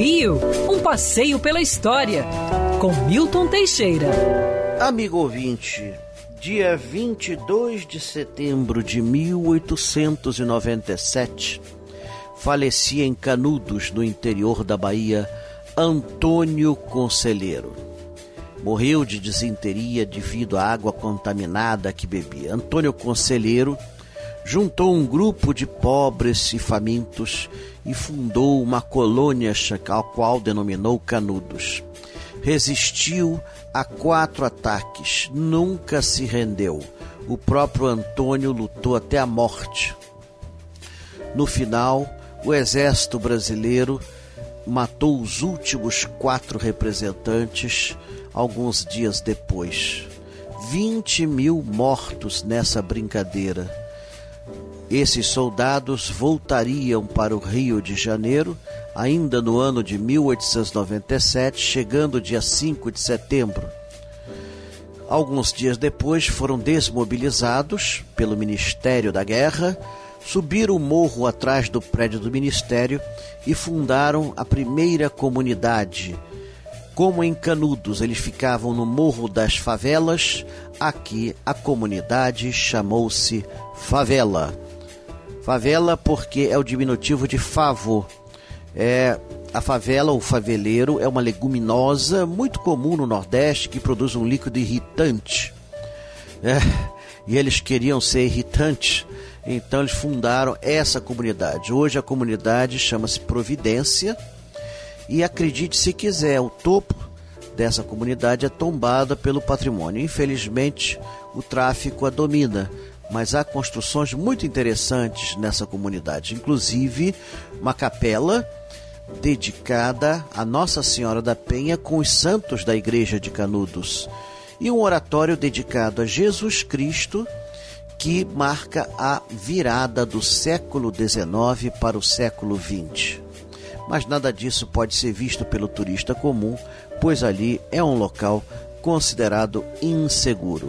Rio, um passeio pela história, com Milton Teixeira. Amigo ouvinte, dia 22 de setembro de 1897, falecia em Canudos, no interior da Bahia, Antônio Conselheiro. Morreu de desinteria devido à água contaminada que bebia. Antônio Conselheiro juntou um grupo de pobres e famintos e fundou uma colônia a qual denominou Canudos. Resistiu a quatro ataques, nunca se rendeu. O próprio Antônio lutou até a morte. No final, o exército brasileiro matou os últimos quatro representantes alguns dias depois. 20 mil mortos nessa brincadeira esses soldados voltariam para o Rio de Janeiro ainda no ano de 1897, chegando dia 5 de setembro. Alguns dias depois foram desmobilizados pelo Ministério da Guerra, subiram o morro atrás do prédio do Ministério e fundaram a primeira comunidade. Como em Canudos eles ficavam no Morro das Favelas, aqui a comunidade chamou-se Favela. Favela porque é o diminutivo de favor. É, a favela, ou faveleiro, é uma leguminosa muito comum no Nordeste que produz um líquido irritante. É, e eles queriam ser irritantes, então eles fundaram essa comunidade. Hoje a comunidade chama-se Providência e acredite se quiser, o topo dessa comunidade é tombada pelo patrimônio. Infelizmente, o tráfico a domina mas há construções muito interessantes nessa comunidade, inclusive uma capela dedicada a Nossa Senhora da Penha com os santos da Igreja de Canudos e um oratório dedicado a Jesus Cristo que marca a virada do século XIX para o século XX. Mas nada disso pode ser visto pelo turista comum, pois ali é um local considerado inseguro.